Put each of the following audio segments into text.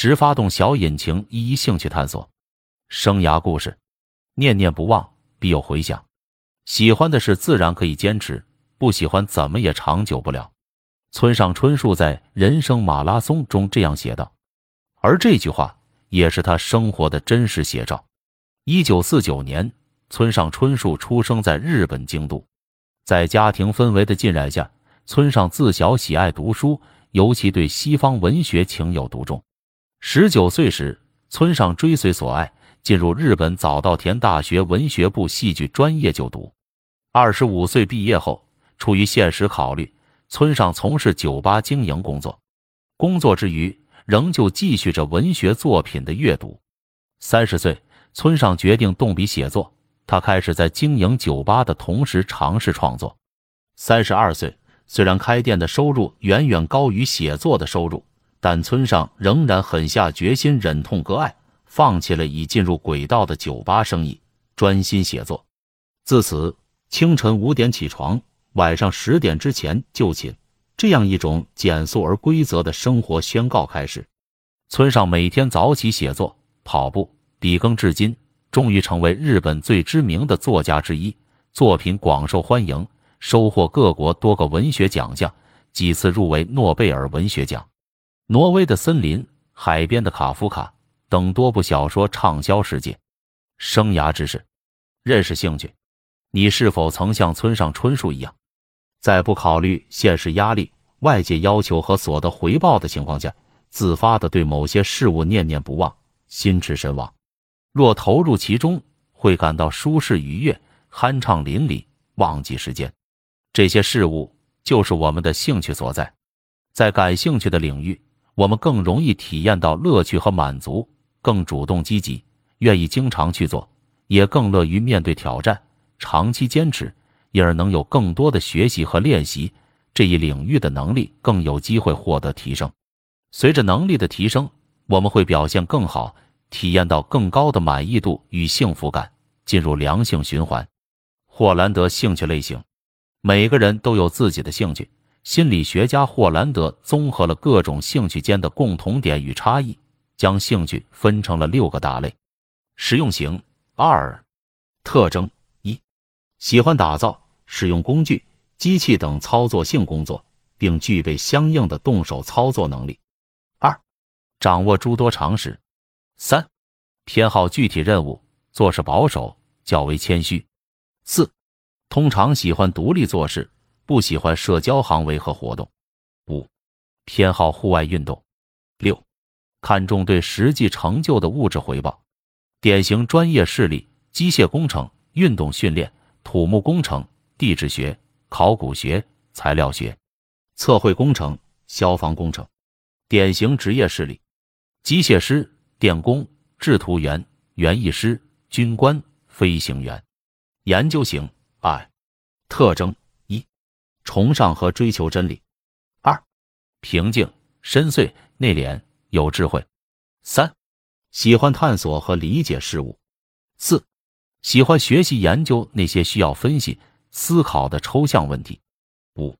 时发动小引擎，一一兴趣探索。生涯故事，念念不忘，必有回响。喜欢的事自然可以坚持，不喜欢怎么也长久不了。村上春树在《人生马拉松》中这样写道，而这句话也是他生活的真实写照。一九四九年，村上春树出生在日本京都，在家庭氛围的浸染下，村上自小喜爱读书，尤其对西方文学情有独钟。十九岁时，村上追随所爱，进入日本早稻田大学文学部戏剧专业就读。二十五岁毕业后，出于现实考虑，村上从事酒吧经营工作。工作之余，仍旧继续着文学作品的阅读。三十岁。村上决定动笔写作，他开始在经营酒吧的同时尝试创作。三十二岁，虽然开店的收入远远高于写作的收入，但村上仍然狠下决心，忍痛割爱，放弃了已进入轨道的酒吧生意，专心写作。自此，清晨五点起床，晚上十点之前就寝，这样一种简素而规则的生活宣告开始。村上每天早起写作、跑步。笔耕至今，终于成为日本最知名的作家之一，作品广受欢迎，收获各国多个文学奖项，几次入围诺贝尔文学奖。挪威的森林、海边的卡夫卡等多部小说畅销世界。生涯之事，认识兴趣，你是否曾像村上春树一样，在不考虑现实压力、外界要求和所得回报的情况下，自发的对某些事物念念不忘，心驰神往？若投入其中，会感到舒适愉悦、酣畅淋漓，忘记时间。这些事物就是我们的兴趣所在。在感兴趣的领域，我们更容易体验到乐趣和满足，更主动积极，愿意经常去做，也更乐于面对挑战，长期坚持，因而能有更多的学习和练习这一领域的能力，更有机会获得提升。随着能力的提升，我们会表现更好。体验到更高的满意度与幸福感，进入良性循环。霍兰德兴趣类型，每个人都有自己的兴趣。心理学家霍兰德综合了各种兴趣间的共同点与差异，将兴趣分成了六个大类：实用型二，特征一，喜欢打造、使用工具、机器等操作性工作，并具备相应的动手操作能力；二，掌握诸多常识。三，偏好具体任务，做事保守，较为谦虚。四，通常喜欢独立做事，不喜欢社交行为和活动。五，偏好户外运动。六，看重对实际成就的物质回报。典型专业视力：机械工程、运动训练、土木工程、地质学、考古学、材料学、测绘工程、消防工程。典型职业视力：机械师。电工、制图员、园艺师、军官、飞行员。研究型二，特征，崇尚和追求真理；二，平静、深邃、内敛、有智慧；三，喜欢探索和理解事物；四，喜欢学习研究那些需要分析、思考的抽象问题；五，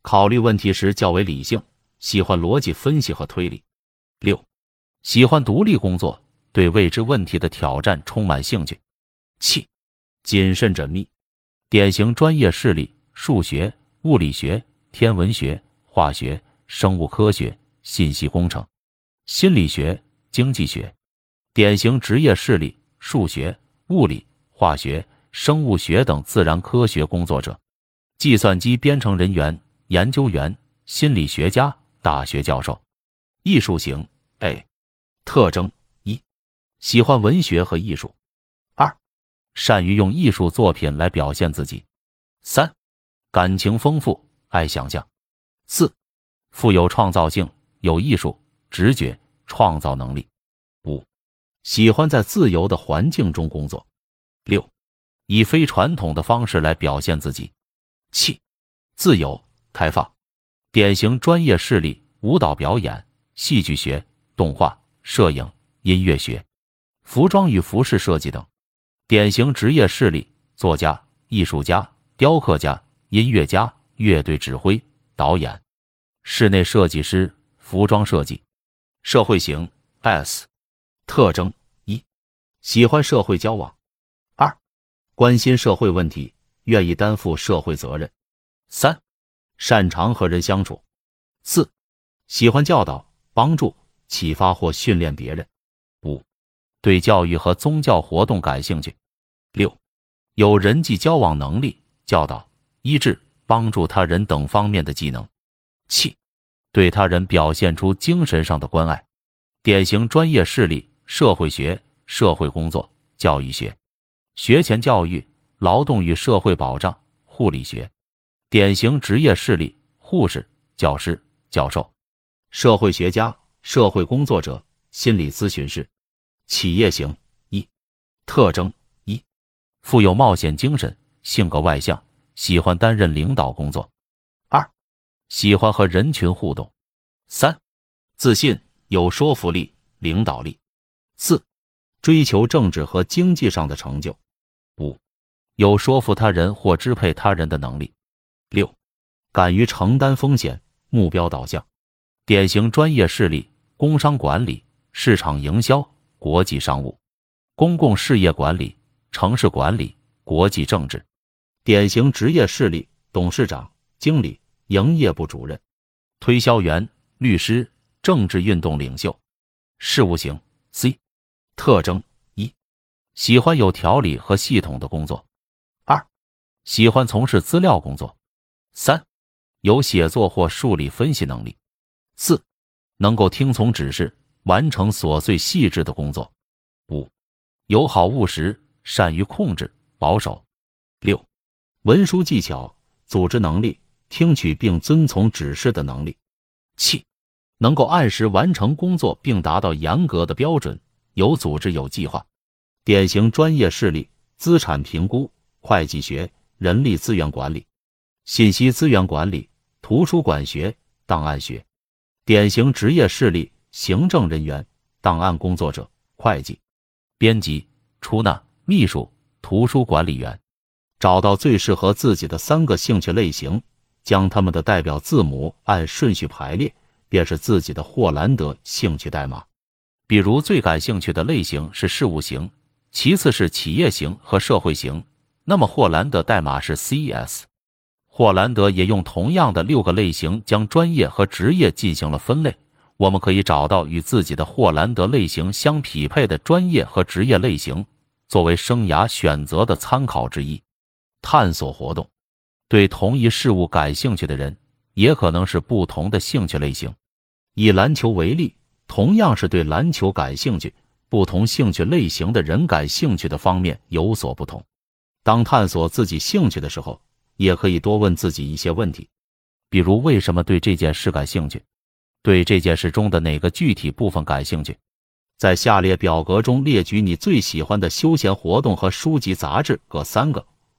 考虑问题时较为理性，喜欢逻辑分析和推理；六。喜欢独立工作，对未知问题的挑战充满兴趣。七，谨慎缜密。典型专业视例：数学、物理学、天文学、化学、生物科学、信息工程、心理学、经济学。典型职业视例：数学、物理、化学、生物学等自然科学工作者、计算机编程人员、研究员、心理学家、大学教授。艺术型 A。特征一，喜欢文学和艺术；二，善于用艺术作品来表现自己；三，感情丰富，爱想象；四，富有创造性，有艺术直觉、创造能力；五，喜欢在自由的环境中工作；六，以非传统的方式来表现自己；七，自由开放。典型专业视例：舞蹈表演、戏剧学、动画。摄影、音乐学、服装与服饰设计等，典型职业视例：作家、艺术家、雕刻家、音乐家、乐队指挥、导演、室内设计师、服装设计。社会型 S 特征一，喜欢社会交往；二，关心社会问题，愿意担负社会责任；三，擅长和人相处；四，喜欢教导、帮助、启发或训练别人；五，对教育和宗教活动感兴趣；六，有人际交往能力、教导、医治、帮助他人等方面的技能；七，对他人表现出精神上的关爱。典型专业视例：社会学、社会工作、教育学、学前教育、劳动与社会保障、护理学。典型职业视例：护士、教师、教授、社会学家、社会工作者、心理咨询师。企业型一特征一富有冒险精神，性格外向，喜欢担任领导工作。二喜欢和人群互动。三自信。有说服力、领导力。四、追求政治和经济上的成就。五、有说服他人或支配他人的能力。六、敢于承担风险，目标导向。典型专业势力：工商管理、市场营销、国际商务、公共事业管理、城市管理、国际政治。典型职业事例：董事长、经理、营业部主任、推销员、律师。政治运动领袖，事务型 C，特征一，喜欢有条理和系统的工作；二，喜欢从事资料工作；三，有写作或数理分析能力；四，能够听从指示，完成琐碎细致的工作；五，友好务实，善于控制，保守；六，文书技巧、组织能力、听取并遵从指示的能力；七。能够按时完成工作并达到严格的标准，有组织有计划。典型专业事例：资产评估、会计学、人力资源管理、信息资源管理、图书馆学、档案学。典型职业事例：行政人员、档案工作者、会计、编辑、出纳、秘书、图书管理员。找到最适合自己的三个兴趣类型，将他们的代表字母按顺序排列。便是自己的霍兰德兴趣代码，比如最感兴趣的类型是事务型，其次是企业型和社会型，那么霍兰德代码是 CES。霍兰德也用同样的六个类型将专业和职业进行了分类，我们可以找到与自己的霍兰德类型相匹配的专业和职业类型，作为生涯选择的参考之一。探索活动，对同一事物感兴趣的人。也可能是不同的兴趣类型。以篮球为例，同样是对篮球感兴趣，不同兴趣类型的人感兴趣的方面有所不同。当探索自己兴趣的时候，也可以多问自己一些问题，比如为什么对这件事感兴趣？对这件事中的哪个具体部分感兴趣？在下列表格中列举你最喜欢的休闲活动和书籍、杂志各三个，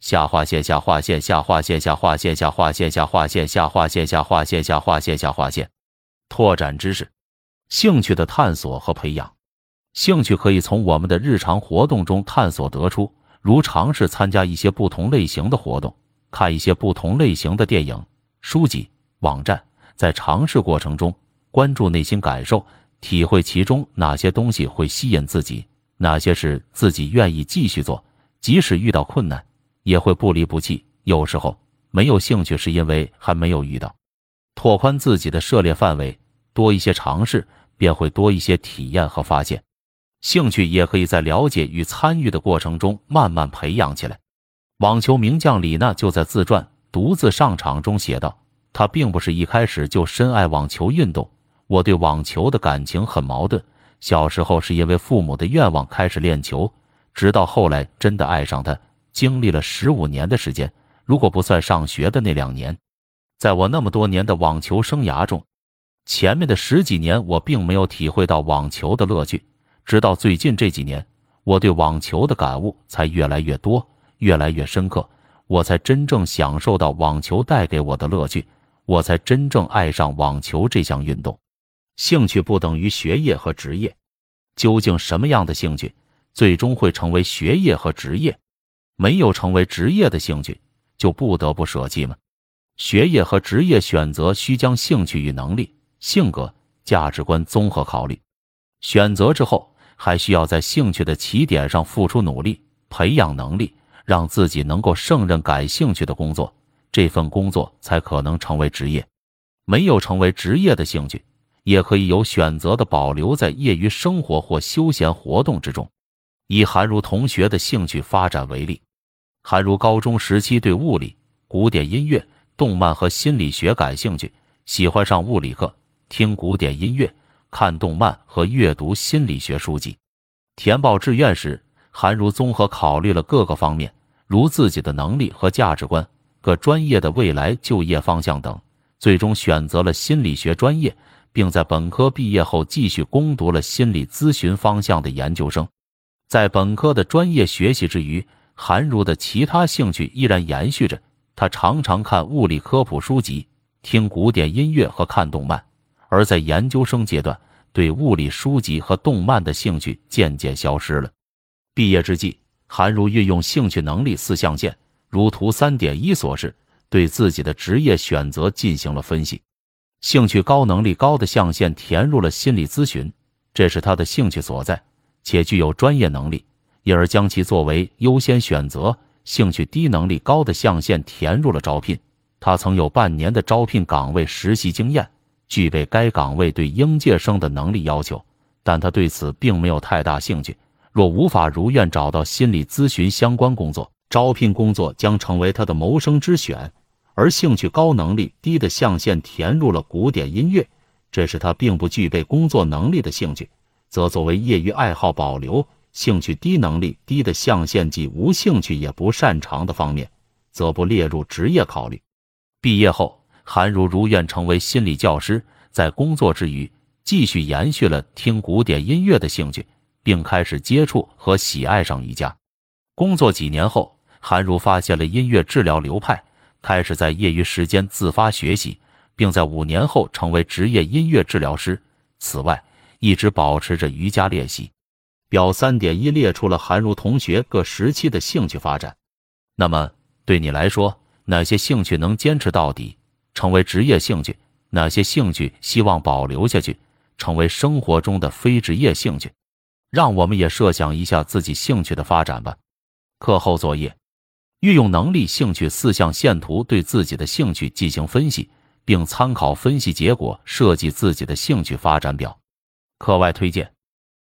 下划线下划线下划线下划线下划线下划线下划线下划线下划线下划线，拓展知识。兴趣的探索和培养，兴趣可以从我们的日常活动中探索得出，如尝试参加一些不同类型的活动，看一些不同类型的电影、书籍、网站，在尝试过程中关注内心感受，体会其中哪些东西会吸引自己，哪些是自己愿意继续做，即使遇到困难也会不离不弃。有时候没有兴趣是因为还没有遇到，拓宽自己的涉猎范围，多一些尝试。便会多一些体验和发现，兴趣也可以在了解与参与的过程中慢慢培养起来。网球名将李娜就在自传《独自上场》中写道：“她并不是一开始就深爱网球运动，我对网球的感情很矛盾。小时候是因为父母的愿望开始练球，直到后来真的爱上它，经历了十五年的时间。如果不算上学的那两年，在我那么多年的网球生涯中。”前面的十几年，我并没有体会到网球的乐趣，直到最近这几年，我对网球的感悟才越来越多，越来越深刻，我才真正享受到网球带给我的乐趣，我才真正爱上网球这项运动。兴趣不等于学业和职业，究竟什么样的兴趣最终会成为学业和职业？没有成为职业的兴趣，就不得不舍弃吗？学业和职业选择需将兴趣与能力、性格、价值观综合考虑。选择之后，还需要在兴趣的起点上付出努力，培养能力，让自己能够胜任感兴趣的工作，这份工作才可能成为职业。没有成为职业的兴趣，也可以有选择的保留在业余生活或休闲活动之中。以韩如同学的兴趣发展为例，韩如高中时期对物理、古典音乐。动漫和心理学感兴趣，喜欢上物理课，听古典音乐，看动漫和阅读心理学书籍。填报志愿时，韩如综合考虑了各个方面，如自己的能力和价值观、各专业的未来就业方向等，最终选择了心理学专业，并在本科毕业后继续攻读了心理咨询方向的研究生。在本科的专业学习之余，韩如的其他兴趣依然延续着。他常常看物理科普书籍，听古典音乐和看动漫，而在研究生阶段，对物理书籍和动漫的兴趣渐渐消失了。毕业之际，韩如运用兴趣能力四象限，如图三点一所示，对自己的职业选择进行了分析。兴趣高、能力高的象限填入了心理咨询，这是他的兴趣所在，且具有专业能力，因而将其作为优先选择。兴趣低、能力高的象限填入了招聘。他曾有半年的招聘岗位实习经验，具备该岗位对应届生的能力要求，但他对此并没有太大兴趣。若无法如愿找到心理咨询相关工作，招聘工作将成为他的谋生之选。而兴趣高、能力低的象限填入了古典音乐，这是他并不具备工作能力的兴趣，则作为业余爱好保留。兴趣低、能力低的象限，即无兴趣也不擅长的方面，则不列入职业考虑。毕业后，韩如如愿成为心理教师，在工作之余，继续延续了听古典音乐的兴趣，并开始接触和喜爱上瑜伽。工作几年后，韩如发现了音乐治疗流派，开始在业余时间自发学习，并在五年后成为职业音乐治疗师。此外，一直保持着瑜伽练习。表三点一列出了韩如同学各时期的兴趣发展。那么，对你来说，哪些兴趣能坚持到底，成为职业兴趣？哪些兴趣希望保留下去，成为生活中的非职业兴趣？让我们也设想一下自己兴趣的发展吧。课后作业：运用能力、兴趣四象线图对自己的兴趣进行分析，并参考分析结果设计自己的兴趣发展表。课外推荐。